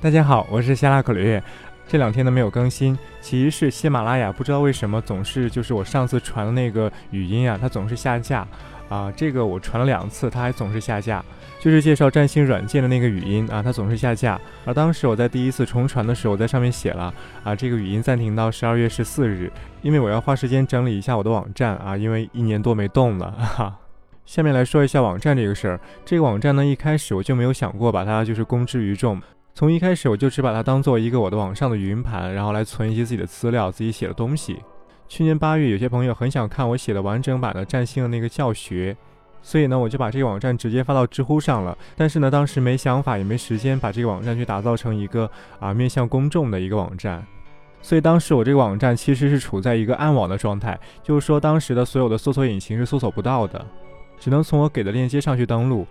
大家好，我是夏拉可略。这两天呢没有更新，其实是喜马拉雅不知道为什么总是就是我上次传的那个语音啊，它总是下架啊。这个我传了两次，它还总是下架。就是介绍占星软件的那个语音啊，它总是下架。而当时我在第一次重传的时候，在上面写了啊，这个语音暂停到十二月十四日，因为我要花时间整理一下我的网站啊，因为一年多没动了 哈。下面来说一下网站这个事儿。这个网站呢，一开始我就没有想过把它就是公之于众。从一开始我就只把它当做一个我的网上的云盘，然后来存一些自己的资料、自己写的东西。去年八月，有些朋友很想看我写的完整版的占星的那个教学，所以呢，我就把这个网站直接发到知乎上了。但是呢，当时没想法，也没时间把这个网站去打造成一个啊面向公众的一个网站，所以当时我这个网站其实是处在一个暗网的状态，就是说当时的所有的搜索引擎是搜索不到的，只能从我给的链接上去登录。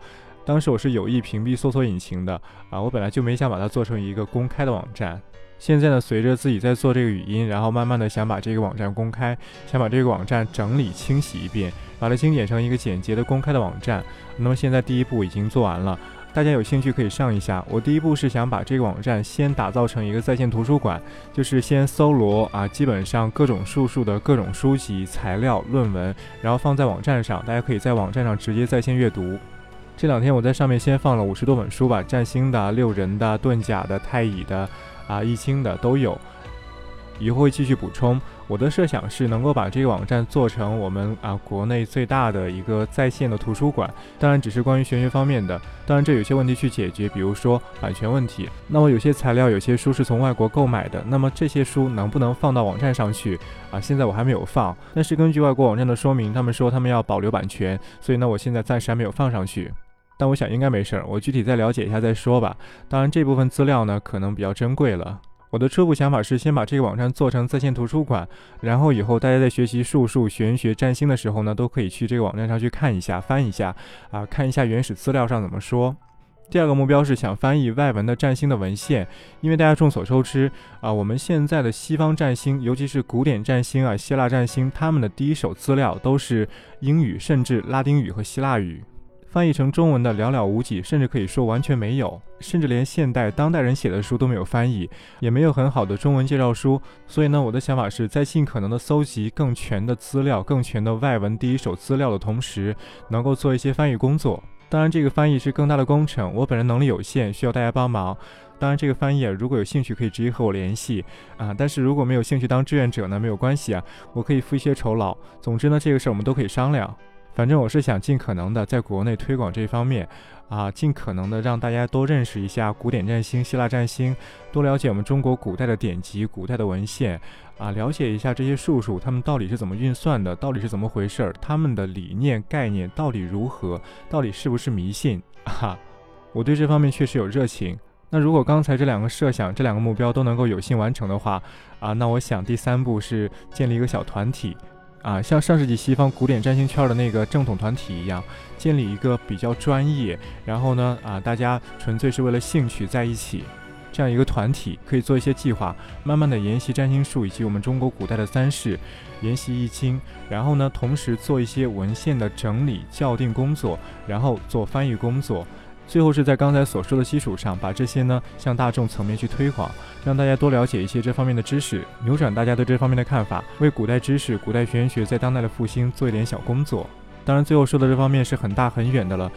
当时我是有意屏蔽搜索引擎的啊，我本来就没想把它做成一个公开的网站。现在呢，随着自己在做这个语音，然后慢慢的想把这个网站公开，想把这个网站整理清洗一遍，把它精简成一个简洁的公开的网站。那么现在第一步已经做完了，大家有兴趣可以上一下。我第一步是想把这个网站先打造成一个在线图书馆，就是先搜罗啊，基本上各种术数的各种书籍、材料、论文，然后放在网站上，大家可以在网站上直接在线阅读。这两天我在上面先放了五十多本书吧，占星的、六人的、遁甲的、太乙的，啊，易经的都有。以后会继续补充。我的设想是能够把这个网站做成我们啊国内最大的一个在线的图书馆，当然只是关于玄学方面的。当然这有些问题去解决，比如说版权问题。那么有些材料、有些书是从外国购买的，那么这些书能不能放到网站上去啊？现在我还没有放，但是根据外国网站的说明，他们说他们要保留版权，所以呢，我现在暂时还没有放上去。但我想应该没事儿，我具体再了解一下再说吧。当然这部分资料呢，可能比较珍贵了。我的初步想法是先把这个网站做成在线图书馆，然后以后大家在学习术数、玄学、占星的时候呢，都可以去这个网站上去看一下、翻一下啊，看一下原始资料上怎么说。第二个目标是想翻译外文的占星的文献，因为大家众所周知啊，我们现在的西方占星，尤其是古典占星啊、希腊占星，他们的第一手资料都是英语，甚至拉丁语和希腊语。翻译成中文的寥寥无几，甚至可以说完全没有，甚至连现代当代人写的书都没有翻译，也没有很好的中文介绍书。所以呢，我的想法是在尽可能的搜集更全的资料、更全的外文第一手资料的同时，能够做一些翻译工作。当然，这个翻译是更大的工程，我本人能力有限，需要大家帮忙。当然，这个翻译如果有兴趣，可以直接和我联系啊。但是如果没有兴趣当志愿者呢，没有关系啊，我可以付一些酬劳。总之呢，这个事儿我们都可以商量。反正我是想尽可能的在国内推广这方面，啊，尽可能的让大家多认识一下古典占星、希腊占星，多了解我们中国古代的典籍、古代的文献，啊，了解一下这些术数，他们到底是怎么运算的，到底是怎么回事儿，他们的理念概念到底如何，到底是不是迷信？哈，我对这方面确实有热情。那如果刚才这两个设想、这两个目标都能够有幸完成的话，啊，那我想第三步是建立一个小团体。啊，像上世纪西方古典占星圈的那个正统团体一样，建立一个比较专业，然后呢，啊，大家纯粹是为了兴趣在一起，这样一个团体可以做一些计划，慢慢的研习占星术以及我们中国古代的三世，研习易经，然后呢，同时做一些文献的整理校订工作，然后做翻译工作。最后是在刚才所说的基础上，把这些呢向大众层面去推广，让大家多了解一些这方面的知识，扭转大家对这方面的看法，为古代知识、古代玄学在当代的复兴做一点小工作。当然，最后说的这方面是很大很远的了。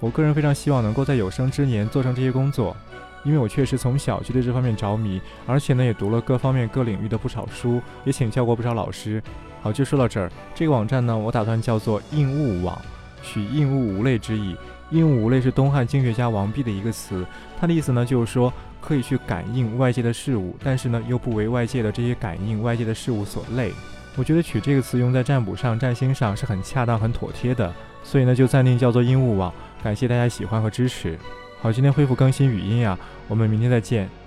我个人非常希望能够在有生之年做成这些工作，因为我确实从小就对这方面着迷，而且呢也读了各方面各领域的不少书，也请教过不少老师。好，就说到这儿。这个网站呢，我打算叫做应物网，取应物无类之意。鹦鹉无类是东汉经学家王弼的一个词，他的意思呢就是说可以去感应外界的事物，但是呢又不为外界的这些感应外界的事物所累。我觉得取这个词用在占卜上、占星上是很恰当、很妥帖的，所以呢就暂定叫做鹦鹉网。感谢大家喜欢和支持。好，今天恢复更新语音呀，我们明天再见。